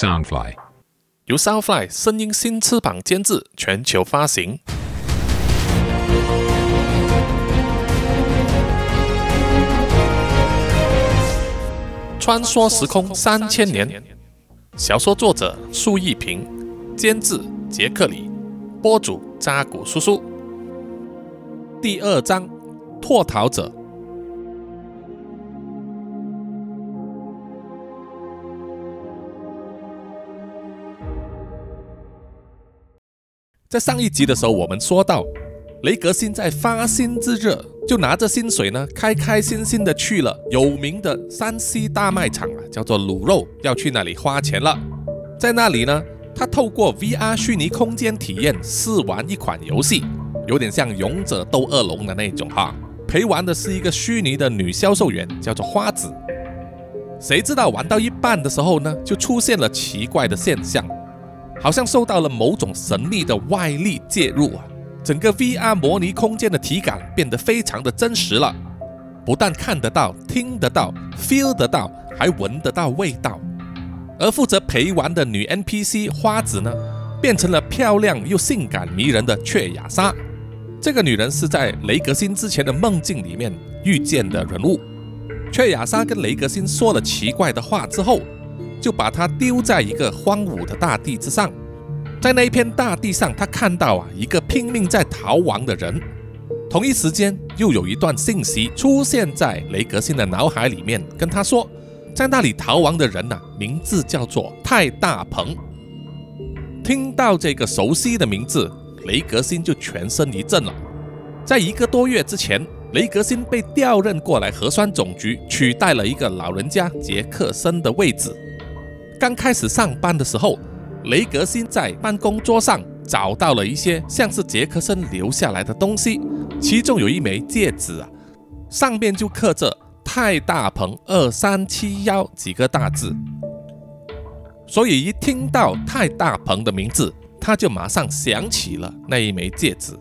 Soundfly。由 Soundfly 声音新翅膀监制，全球发行。穿梭时空三千年，小说作者苏一平，监制杰克里，播主扎古叔叔。第二章，脱逃者。在上一集的时候，我们说到，雷格辛在发薪之日，就拿着薪水呢，开开心心的去了有名的山西大卖场啊，叫做卤肉，要去那里花钱了。在那里呢，他透过 VR 虚拟空间体验试玩一款游戏，有点像勇者斗恶龙的那种哈。陪玩的是一个虚拟的女销售员，叫做花子。谁知道玩到一半的时候呢，就出现了奇怪的现象。好像受到了某种神秘的外力介入啊，整个 VR 模拟空间的体感变得非常的真实了，不但看得到、听得到、feel 得到，还闻得到味道。而负责陪玩的女 NPC 花子呢，变成了漂亮又性感迷人的雀雅莎。这个女人是在雷格辛之前的梦境里面遇见的人物。雀雅莎跟雷格辛说了奇怪的话之后。就把他丢在一个荒芜的大地之上，在那一片大地上，他看到啊一个拼命在逃亡的人。同一时间，又有一段信息出现在雷格辛的脑海里面，跟他说，在那里逃亡的人呐，名字叫做泰大鹏。听到这个熟悉的名字，雷格辛就全身一震了。在一个多月之前，雷格辛被调任过来核酸总局，取代了一个老人家杰克森的位置。刚开始上班的时候，雷格辛在办公桌上找到了一些像是杰克森留下来的东西，其中有一枚戒指啊，上面就刻着“泰大鹏二三七幺”几个大字。所以一听到泰大鹏的名字，他就马上想起了那一枚戒指。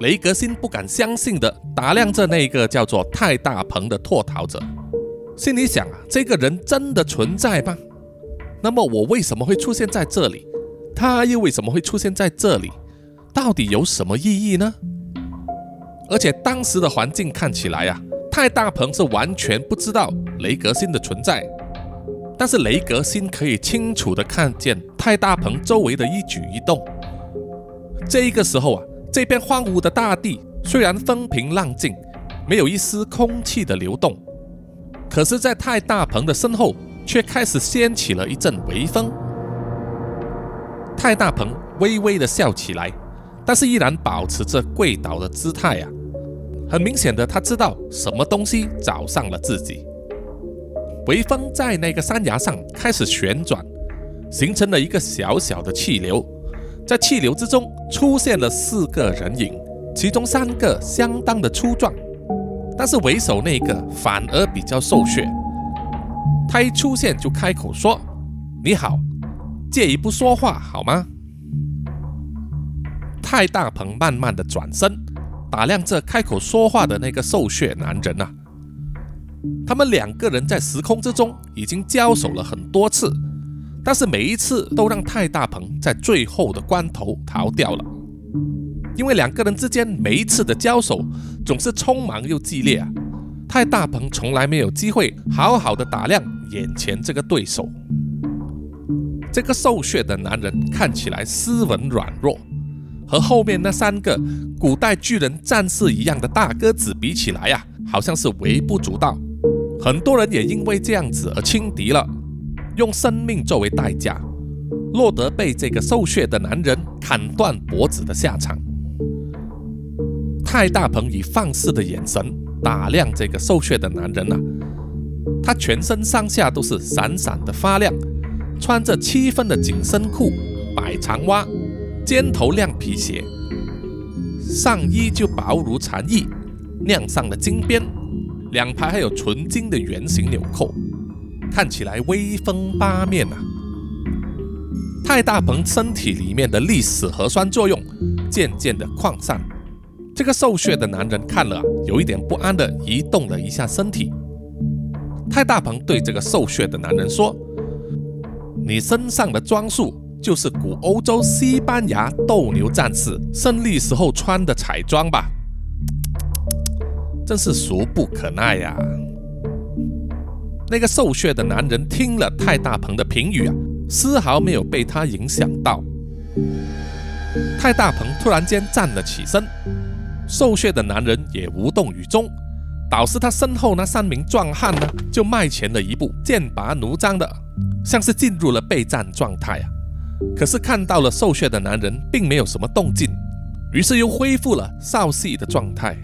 雷格辛不敢相信的打量着那个叫做泰大鹏的脱逃者。心里想啊，这个人真的存在吗？那么我为什么会出现在这里？他又为什么会出现在这里？到底有什么意义呢？而且当时的环境看起来啊，泰大鹏是完全不知道雷格星的存在，但是雷格星可以清楚的看见泰大鹏周围的一举一动。这一个时候啊，这片荒芜的大地虽然风平浪静，没有一丝空气的流动。可是，在泰大鹏的身后，却开始掀起了一阵微风。泰大鹏微微的笑起来，但是依然保持着跪倒的姿态啊！很明显的，他知道什么东西找上了自己。微风在那个山崖上开始旋转，形成了一个小小的气流。在气流之中，出现了四个人影，其中三个相当的粗壮。但是为首那个反而比较瘦削，他一出现就开口说：“你好，借一步说话好吗？”泰大鹏慢慢的转身，打量着开口说话的那个瘦削男人啊。他们两个人在时空之中已经交手了很多次，但是每一次都让泰大鹏在最后的关头逃掉了。因为两个人之间每一次的交手总是匆忙又激烈啊，泰大鹏从来没有机会好好的打量眼前这个对手。这个瘦削的男人看起来斯文软弱，和后面那三个古代巨人战士一样的大个子比起来呀，好像是微不足道。很多人也因为这样子而轻敌了，用生命作为代价，落得被这个瘦削的男人砍断脖子的下场。泰大鹏以放肆的眼神打量这个瘦削的男人啊，他全身上下都是闪闪的发亮，穿着七分的紧身裤、白长袜、尖头亮皮鞋，上衣就薄如蝉翼，亮上了金边，两排还有纯金的圆形纽扣，看起来威风八面啊。泰大鹏身体里面的历史核酸作用渐渐的扩散。这个瘦削的男人看了，有一点不安的移动了一下身体。泰大鹏对这个瘦削的男人说：“你身上的装束就是古欧洲西班牙斗牛战士胜利时候穿的彩装吧？真是俗不可耐呀！那个瘦削的男人听了泰大鹏的评语啊，丝毫没有被他影响到。泰大鹏突然间站了起身，瘦削的男人也无动于衷。导致他身后那三名壮汉呢，就迈前了一步，剑拔弩张的，像是进入了备战状态啊。可是看到了瘦削的男人，并没有什么动静，于是又恢复了少戏的状态。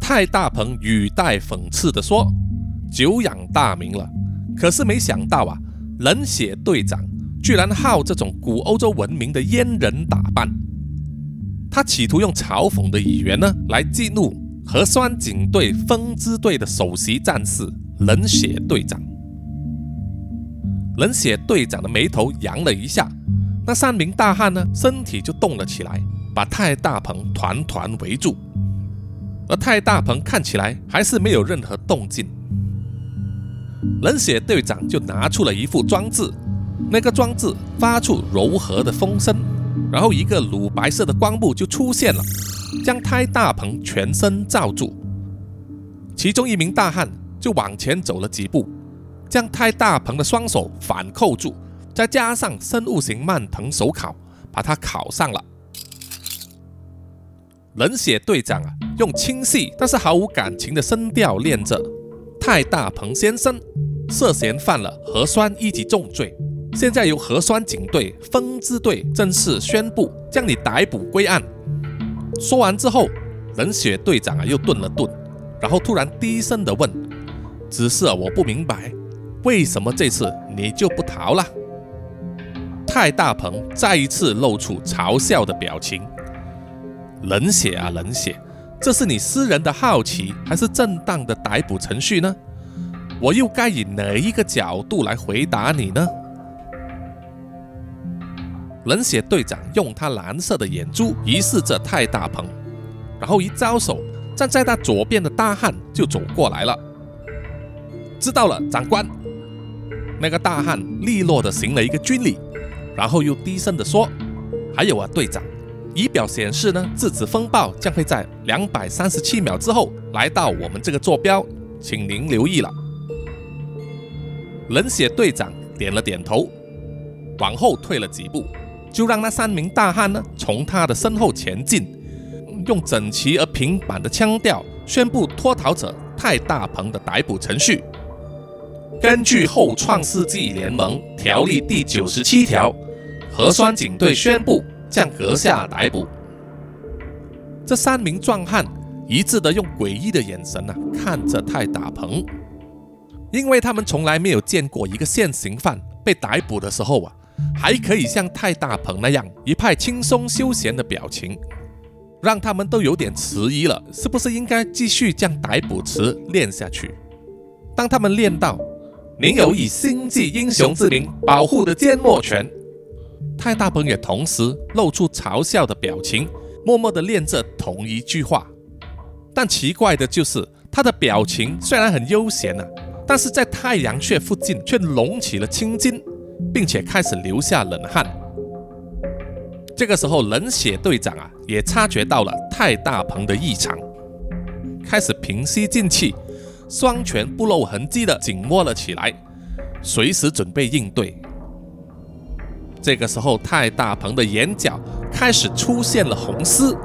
泰大鹏语带讽刺地说：“久仰大名了，可是没想到啊，冷血队长居然好这种古欧洲文明的阉人打扮。”他企图用嘲讽的语言呢，来激怒核酸警队风支队的首席战士冷血队长。冷血队长的眉头扬了一下，那三名大汉呢，身体就动了起来，把泰大鹏团团围住。而泰大鹏看起来还是没有任何动静。冷血队长就拿出了一副装置，那个装置发出柔和的风声。然后一个乳白色的光幕就出现了，将泰大鹏全身罩住。其中一名大汉就往前走了几步，将泰大鹏的双手反扣住，再加上生物型慢藤手铐，把他铐上了。冷血队长啊，用清晰但是毫无感情的声调念着：“泰大鹏先生涉嫌犯了核酸一级重罪。”现在由核酸警队风支队正式宣布将你逮捕归案。说完之后，冷血队长啊又顿了顿，然后突然低声的问：“只是啊我不明白，为什么这次你就不逃了？”泰大鹏再一次露出嘲笑的表情：“冷血啊冷血，这是你私人的好奇，还是正当的逮捕程序呢？我又该以哪一个角度来回答你呢？”冷血队长用他蓝色的眼珠疑视着泰大鹏，然后一招手，站在他左边的大汉就走过来了。知道了，长官。那个大汉利落的行了一个军礼，然后又低声的说：“还有啊，队长，仪表显示呢，质子风暴将会在两百三十七秒之后来到我们这个坐标，请您留意了。”冷血队长点了点头，往后退了几步。就让那三名大汉呢从他的身后前进，用整齐而平板的腔调宣布脱逃者泰大鹏的逮捕程序。根据后创世纪联盟条例第九十七条，核酸警队宣布将阁下逮捕。这三名壮汉一致的用诡异的眼神啊看着泰大鹏，因为他们从来没有见过一个现行犯被逮捕的时候啊。还可以像泰大鹏那样一派轻松休闲的表情，让他们都有点迟疑了，是不是应该继续将逮捕词练下去？当他们练到“您有以星际英雄之名保护的缄默权”，泰大鹏也同时露出嘲笑的表情，默默地练着同一句话。但奇怪的就是，他的表情虽然很悠闲啊，但是在太阳穴附近却隆起了青筋。并且开始流下冷汗。这个时候，冷血队长啊也察觉到了泰大鹏的异常，开始平息静气，双拳不露痕迹的紧握了起来，随时准备应对。这个时候，泰大鹏的眼角开始出现了红丝，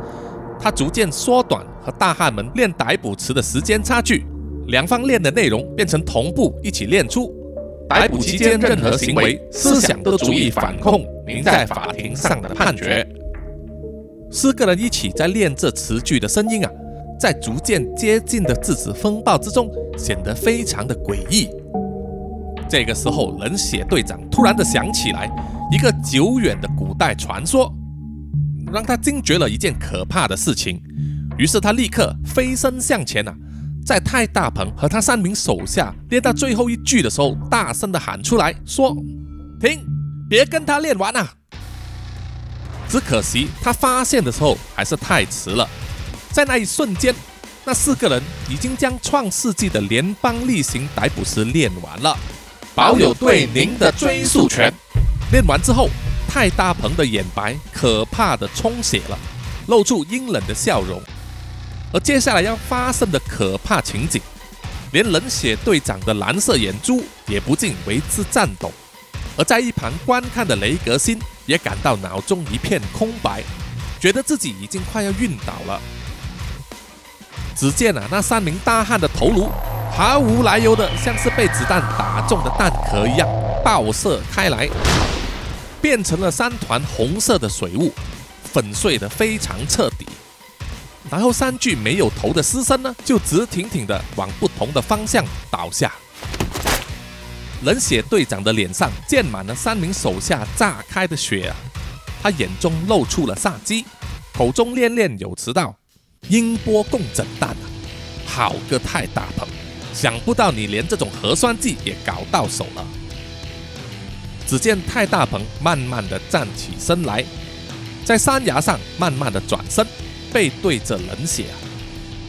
他逐渐缩短和大汉们练逮捕词的时间差距，两方练的内容变成同步一起练出。逮捕期间任何行为、思想都足以反控您在法庭上的判决。四个人一起在练这词句的声音啊，在逐渐接近的质子风暴之中，显得非常的诡异。这个时候，冷血队长突然的想起来一个久远的古代传说，让他惊觉了一件可怕的事情。于是他立刻飞身向前啊。在泰大鹏和他三名手下练到最后一句的时候，大声的喊出来说：“停，别跟他练完啊！”只可惜他发现的时候还是太迟了，在那一瞬间，那四个人已经将创世纪的联邦例行逮捕时练完了，保有对您的追溯权。练完之后，泰大鹏的眼白可怕的充血了，露出阴冷的笑容。而接下来要发生的可怕情景，连冷血队长的蓝色眼珠也不禁为之颤抖。而在一旁观看的雷格星也感到脑中一片空白，觉得自己已经快要晕倒了。只见啊，那三名大汉的头颅毫无来由的，像是被子弹打中的弹壳一样爆射开来，变成了三团红色的水雾，粉碎的非常彻底。然后三具没有头的尸身呢，就直挺挺的往不同的方向倒下。冷血队长的脸上溅满了三名手下炸开的血啊，他眼中露出了杀机，口中念念有词道：“音波共振弹啊，好个太大鹏！想不到你连这种核酸剂也搞到手了。”只见太大鹏慢慢的站起身来，在山崖上慢慢的转身。背对着冷血啊，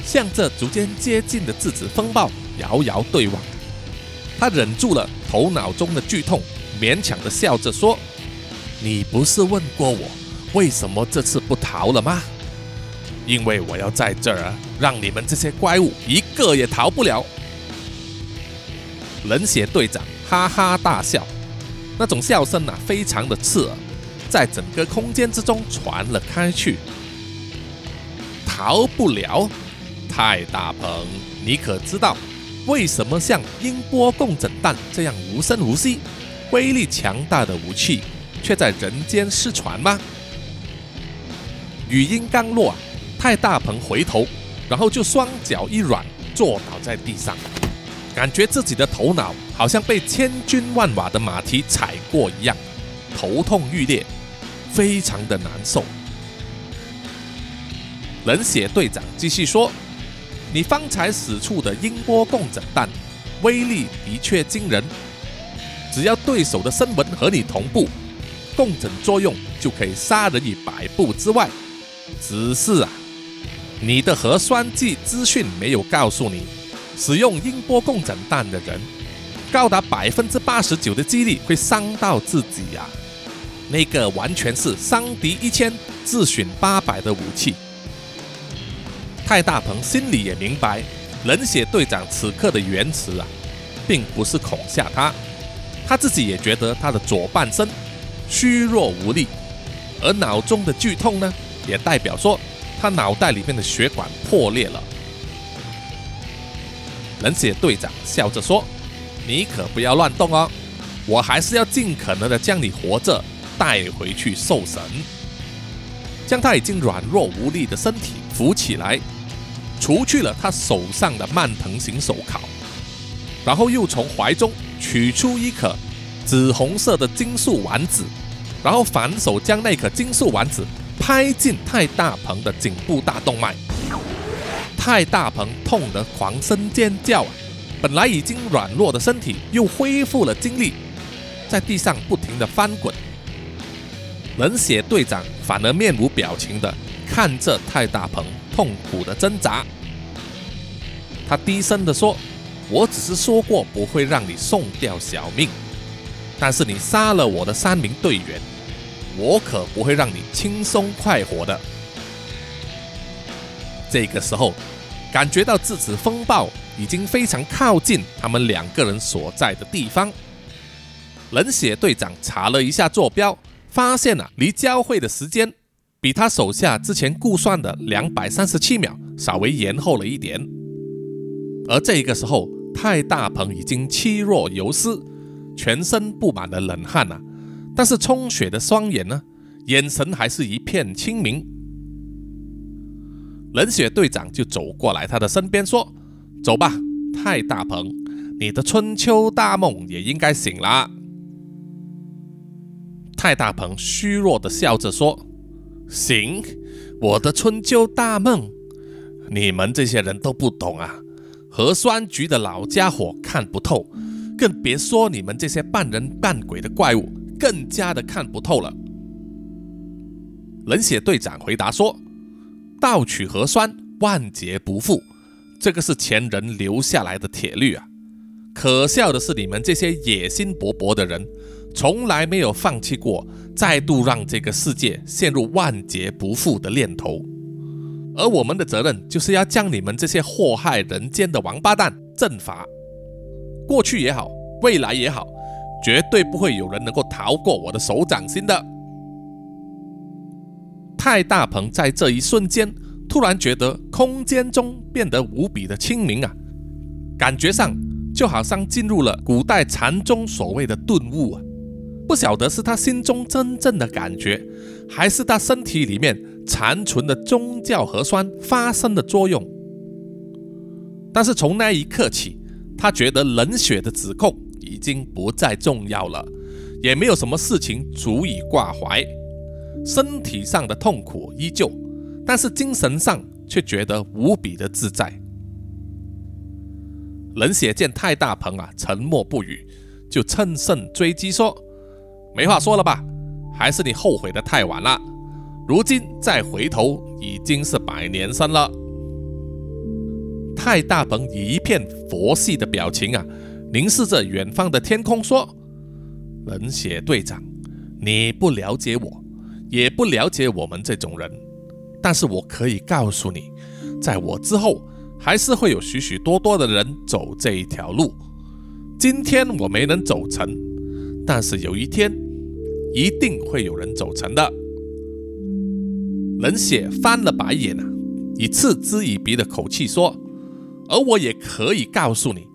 向这逐渐接近的质子风暴遥遥对望。他忍住了头脑中的剧痛，勉强的笑着说：“你不是问过我为什么这次不逃了吗？因为我要在这儿让你们这些怪物一个也逃不了。”冷血队长哈哈大笑，那种笑声啊，非常的刺耳，在整个空间之中传了开去。逃不了，太大鹏，你可知道为什么像音波共振弹这样无声无息、威力强大的武器，却在人间失传吗？语音刚落，太大鹏回头，然后就双脚一软，坐倒在地上，感觉自己的头脑好像被千军万马的马蹄踩过一样，头痛欲裂，非常的难受。冷血队长继续说：“你方才使出的音波共振弹，威力的确惊人。只要对手的声纹和你同步，共振作用就可以杀人于百步之外。只是啊，你的核酸剂资讯没有告诉你，使用音波共振弹的人，高达百分之八十九的几率会伤到自己呀。那个完全是伤敌一千，自损八百的武器。”蔡大鹏心里也明白，冷血队长此刻的言辞啊，并不是恐吓他，他自己也觉得他的左半身虚弱无力，而脑中的剧痛呢，也代表说他脑袋里面的血管破裂了。冷血队长笑着说：“你可不要乱动哦，我还是要尽可能的将你活着带回去受审，将他已经软弱无力的身体扶起来。”除去了他手上的蔓藤型手铐，然后又从怀中取出一颗紫红色的金属丸子，然后反手将那颗金属丸子拍进太大鹏的颈部大动脉。太大鹏痛得狂声尖叫啊！本来已经软弱的身体又恢复了精力，在地上不停的翻滚。冷血队长反而面无表情的看着太大鹏。痛苦的挣扎，他低声的说：“我只是说过不会让你送掉小命，但是你杀了我的三名队员，我可不会让你轻松快活的。”这个时候，感觉到质子风暴已经非常靠近他们两个人所在的地方。冷血队长查了一下坐标，发现啊，离交汇的时间。比他手下之前估算的两百三十七秒稍微延后了一点，而这个时候，太大鹏已经气若游丝，全身布满了冷汗呐，但是充血的双眼呢，眼神还是一片清明。冷血队长就走过来他的身边说：“走吧，太大鹏，你的春秋大梦也应该醒了。”太大鹏虚弱的笑着说。行，我的春秋大梦，你们这些人都不懂啊！核酸局的老家伙看不透，更别说你们这些半人半鬼的怪物，更加的看不透了。冷血队长回答说：“盗取核酸，万劫不复，这个是前人留下来的铁律啊！可笑的是，你们这些野心勃勃的人，从来没有放弃过再度让这个世界陷入万劫不复的念头。而我们的责任就是要将你们这些祸害人间的王八蛋正法。过去也好，未来也好，绝对不会有人能够逃过我的手掌心的。太大鹏在这一瞬间突然觉得空间中变得无比的清明啊，感觉上就好像进入了古代禅宗所谓的顿悟啊。不晓得是他心中真正的感觉，还是他身体里面残存的宗教核酸发生的作用。但是从那一刻起，他觉得冷血的指控已经不再重要了，也没有什么事情足以挂怀。身体上的痛苦依旧，但是精神上却觉得无比的自在。冷血见太大鹏啊沉默不语，就趁胜追击说：“没话说了吧？还是你后悔的太晚了？如今再回头，已经是百年身了。”太大鹏一片佛系的表情啊，凝视着远方的天空说：“冷血队长，你不了解我。”也不了解我们这种人，但是我可以告诉你，在我之后，还是会有许许多多的人走这一条路。今天我没能走成，但是有一天，一定会有人走成的。冷血翻了白眼啊，以嗤之以鼻的口气说：“而我也可以告诉你，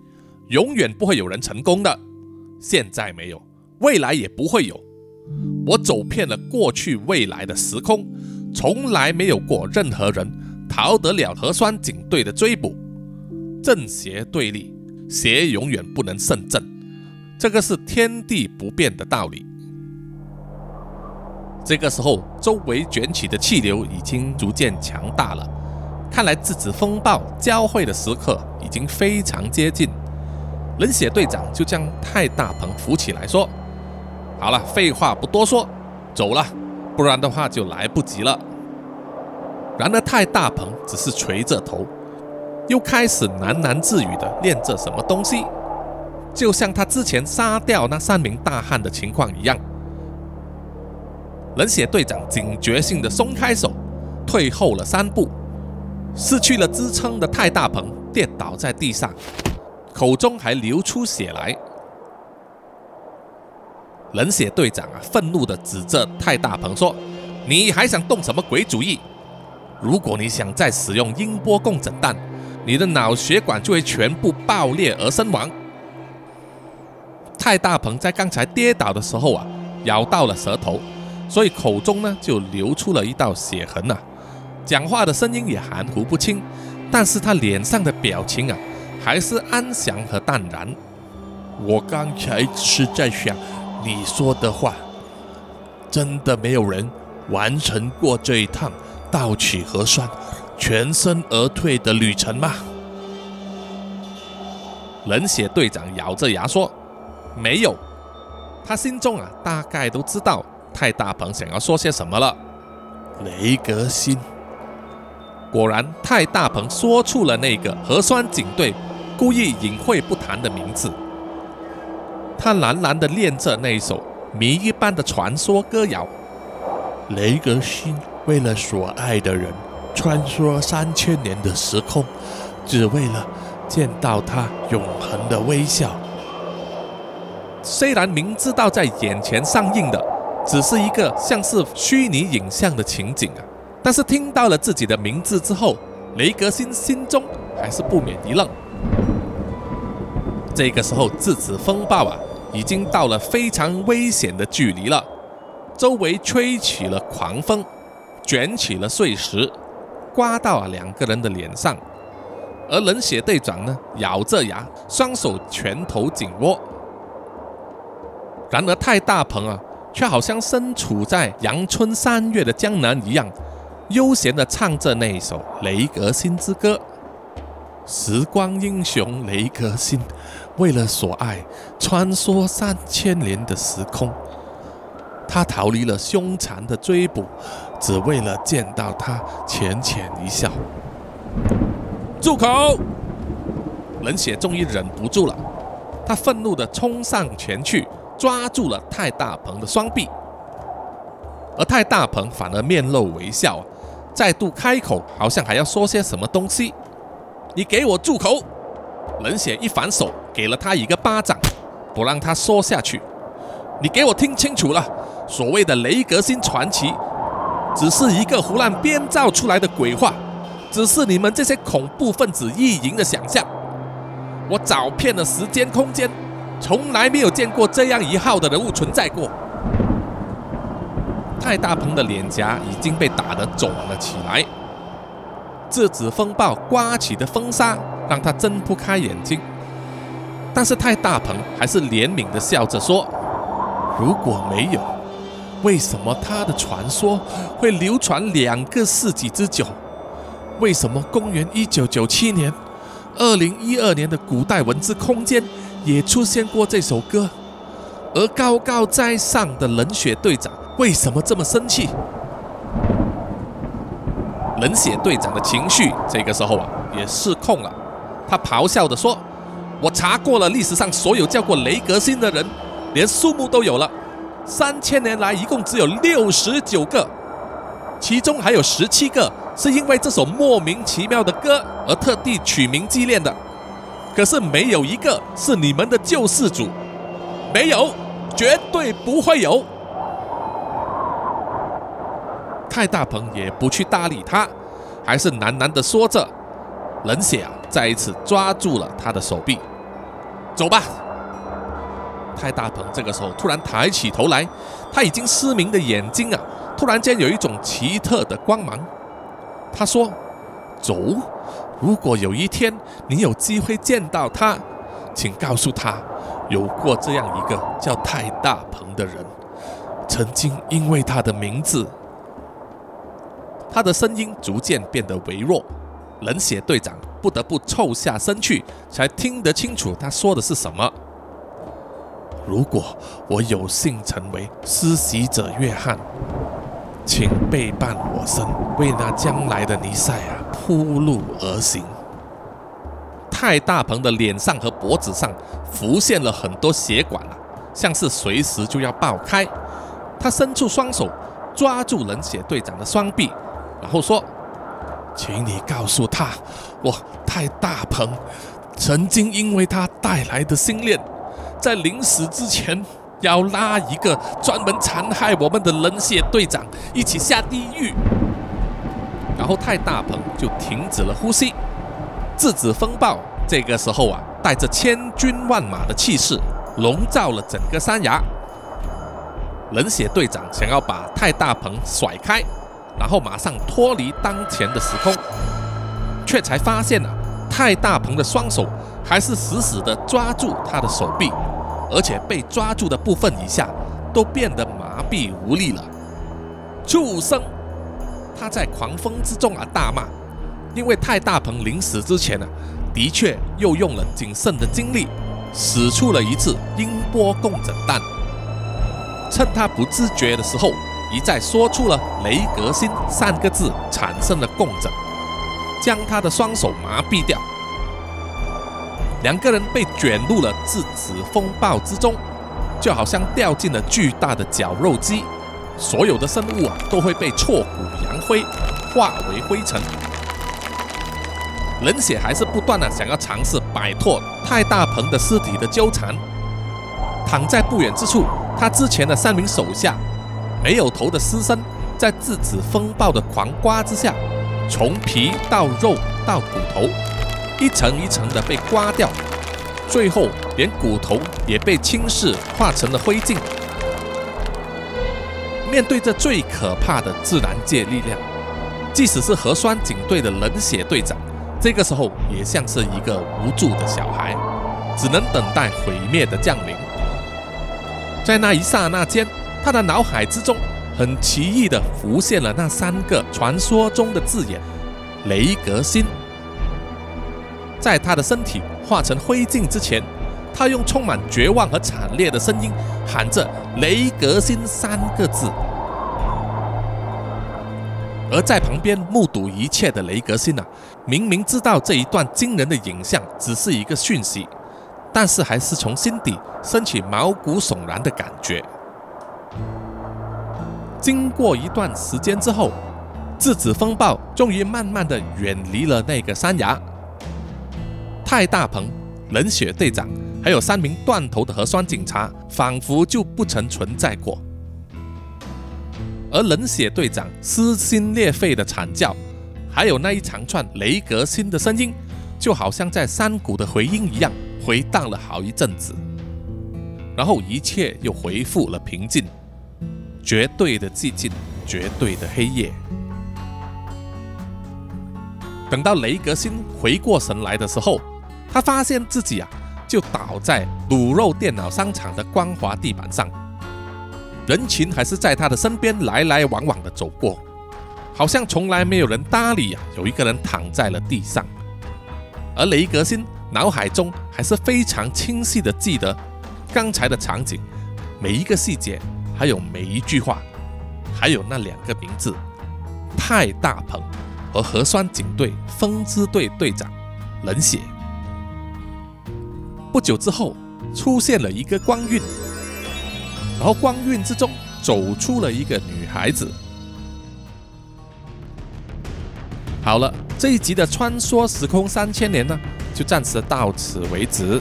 永远不会有人成功的。现在没有，未来也不会有。”我走遍了过去、未来的时空，从来没有过任何人逃得了核酸警队的追捕。正邪对立，邪永远不能胜正，这个是天地不变的道理。这个时候，周围卷起的气流已经逐渐强大了，看来质子风暴交汇的时刻已经非常接近。冷血队长就将太大鹏扶起来说。好了，废话不多说，走了，不然的话就来不及了。然而太大鹏只是垂着头，又开始喃喃自语的念着什么东西，就像他之前杀掉那三名大汉的情况一样。冷血队长警觉性的松开手，退后了三步，失去了支撑的太大鹏跌倒在地上，口中还流出血来。冷血队长啊，愤怒地指着太大鹏说：“你还想动什么鬼主意？如果你想再使用音波共振弹，你的脑血管就会全部爆裂而身亡。”太大鹏在刚才跌倒的时候啊，咬到了舌头，所以口中呢就流出了一道血痕呐，讲话的声音也含糊不清，但是他脸上的表情啊，还是安详和淡然。我刚才是在想。你说的话，真的没有人完成过这一趟盗取核酸、全身而退的旅程吗？冷血队长咬着牙说：“没有。”他心中啊，大概都知道太大鹏想要说些什么了。雷格辛，果然，太大鹏说出了那个核酸警队故意隐晦不谈的名字。他喃喃地念着那首谜一般的传说歌谣：“雷格辛为了所爱的人穿梭三千年的时空，只为了见到他永恒的微笑。”虽然明知道在眼前上映的只是一个像是虚拟影像的情景啊，但是听到了自己的名字之后，雷格辛心中还是不免一愣。这个时候，质子风暴啊！已经到了非常危险的距离了，周围吹起了狂风，卷起了碎石，刮到了两个人的脸上。而冷血队长呢，咬着牙，双手拳头紧握。然而太大鹏啊，却好像身处在阳春三月的江南一样，悠闲地唱着那首《雷格星之歌》。时光英雄雷格星，为了所爱穿梭三千年的时空，他逃离了凶残的追捕，只为了见到他浅浅一笑。住口！冷血终于忍不住了，他愤怒地冲上前去，抓住了太大鹏的双臂，而太大鹏反而面露微笑，再度开口，好像还要说些什么东西。你给我住口！冷血一反手，给了他一个巴掌，不让他说下去。你给我听清楚了，所谓的雷格星传奇，只是一个胡乱编造出来的鬼话，只是你们这些恐怖分子意淫的想象。我找遍了时间空间，从来没有见过这样一号的人物存在过。太大鹏的脸颊已经被打得肿了起来，质子风暴刮起的风沙让他睁不开眼睛。但是太大鹏还是怜悯地笑着说：“如果没有，为什么他的传说会流传两个世纪之久？为什么公元一九九七年？”二零一二年的古代文字空间也出现过这首歌，而高高在上的冷血队长为什么这么生气？冷血队长的情绪这个时候啊也失控了，他咆哮地说：“我查过了历史上所有叫过雷格星的人，连数目都有了，三千年来一共只有六十九个，其中还有十七个。”是因为这首莫名其妙的歌而特地取名纪念的，可是没有一个是你们的救世主，没有，绝对不会有。太大鹏也不去搭理他，还是喃喃的说着。冷血啊，再一次抓住了他的手臂，走吧。太大鹏这个时候突然抬起头来，他已经失明的眼睛啊，突然间有一种奇特的光芒。他说：“走，如果有一天你有机会见到他，请告诉他，有过这样一个叫太大鹏的人，曾经因为他的名字。”他的声音逐渐变得微弱，冷血队长不得不凑下身去，才听得清楚他说的是什么。如果我有幸成为施洗者约翰。请背伴我身，为那将来的尼赛亚铺路而行。太大鹏的脸上和脖子上浮现了很多血管啊，像是随时就要爆开。他伸出双手抓住冷血队长的双臂，然后说：“请你告诉他，我太大鹏曾经因为他带来的心念，在临死之前。”要拉一个专门残害我们的冷血队长一起下地狱，然后太大鹏就停止了呼吸。质子风暴这个时候啊，带着千军万马的气势笼罩了整个山崖。冷血队长想要把太大鹏甩开，然后马上脱离当前的时空，却才发现啊，太大鹏的双手还是死死地抓住他的手臂。而且被抓住的部分以下都变得麻痹无力了。畜生！他在狂风之中啊大骂，因为太大鹏临死之前呢，的确又用了仅剩的精力，使出了一次音波共振弹，趁他不自觉的时候，一再说出了“雷格星”三个字，产生了共振，将他的双手麻痹掉。两个人被卷入了质子风暴之中，就好像掉进了巨大的绞肉机，所有的生物啊都会被挫骨扬灰，化为灰尘。冷血还是不断的想要尝试摆脱太大鹏的尸体的纠缠。躺在不远之处，他之前的三名手下，没有头的尸身，在质子风暴的狂刮之下，从皮到肉到骨头。一层一层的被刮掉，最后连骨头也被侵蚀，化成了灰烬。面对着最可怕的自然界力量，即使是核酸警队的冷血队长，这个时候也像是一个无助的小孩，只能等待毁灭的降临。在那一刹那间，他的脑海之中很奇异的浮现了那三个传说中的字眼：雷格星。在他的身体化成灰烬之前，他用充满绝望和惨烈的声音喊着“雷格星”三个字。而在旁边目睹一切的雷格星啊，明明知道这一段惊人的影像只是一个讯息，但是还是从心底升起毛骨悚然的感觉。经过一段时间之后，质子风暴终于慢慢的远离了那个山崖。泰大鹏、冷血队长，还有三名断头的核酸警察，仿佛就不曾存在过。而冷血队长撕心裂肺的惨叫，还有那一长串雷格星的声音，就好像在山谷的回音一样，回荡了好一阵子。然后一切又恢复了平静，绝对的寂静，绝对的黑夜。等到雷格星回过神来的时候，他发现自己啊，就倒在卤肉电脑商场的光滑地板上，人群还是在他的身边来来往往的走过，好像从来没有人搭理啊。有一个人躺在了地上，而雷格辛脑海中还是非常清晰的记得刚才的场景，每一个细节，还有每一句话，还有那两个名字：泰大鹏和核酸警队风之队队长冷血。不久之后，出现了一个光晕，然后光晕之中走出了一个女孩子。好了，这一集的穿梭时空三千年呢，就暂时到此为止。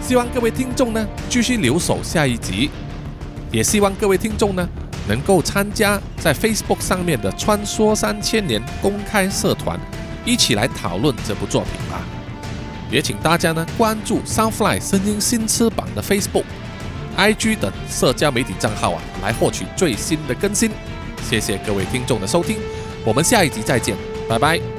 希望各位听众呢继续留守下一集，也希望各位听众呢能够参加在 Facebook 上面的穿梭三千年公开社团，一起来讨论这部作品吧。也请大家呢关注 Soundfly 声音新翅膀的 Facebook、IG 等社交媒体账号啊，来获取最新的更新。谢谢各位听众的收听，我们下一集再见，拜拜。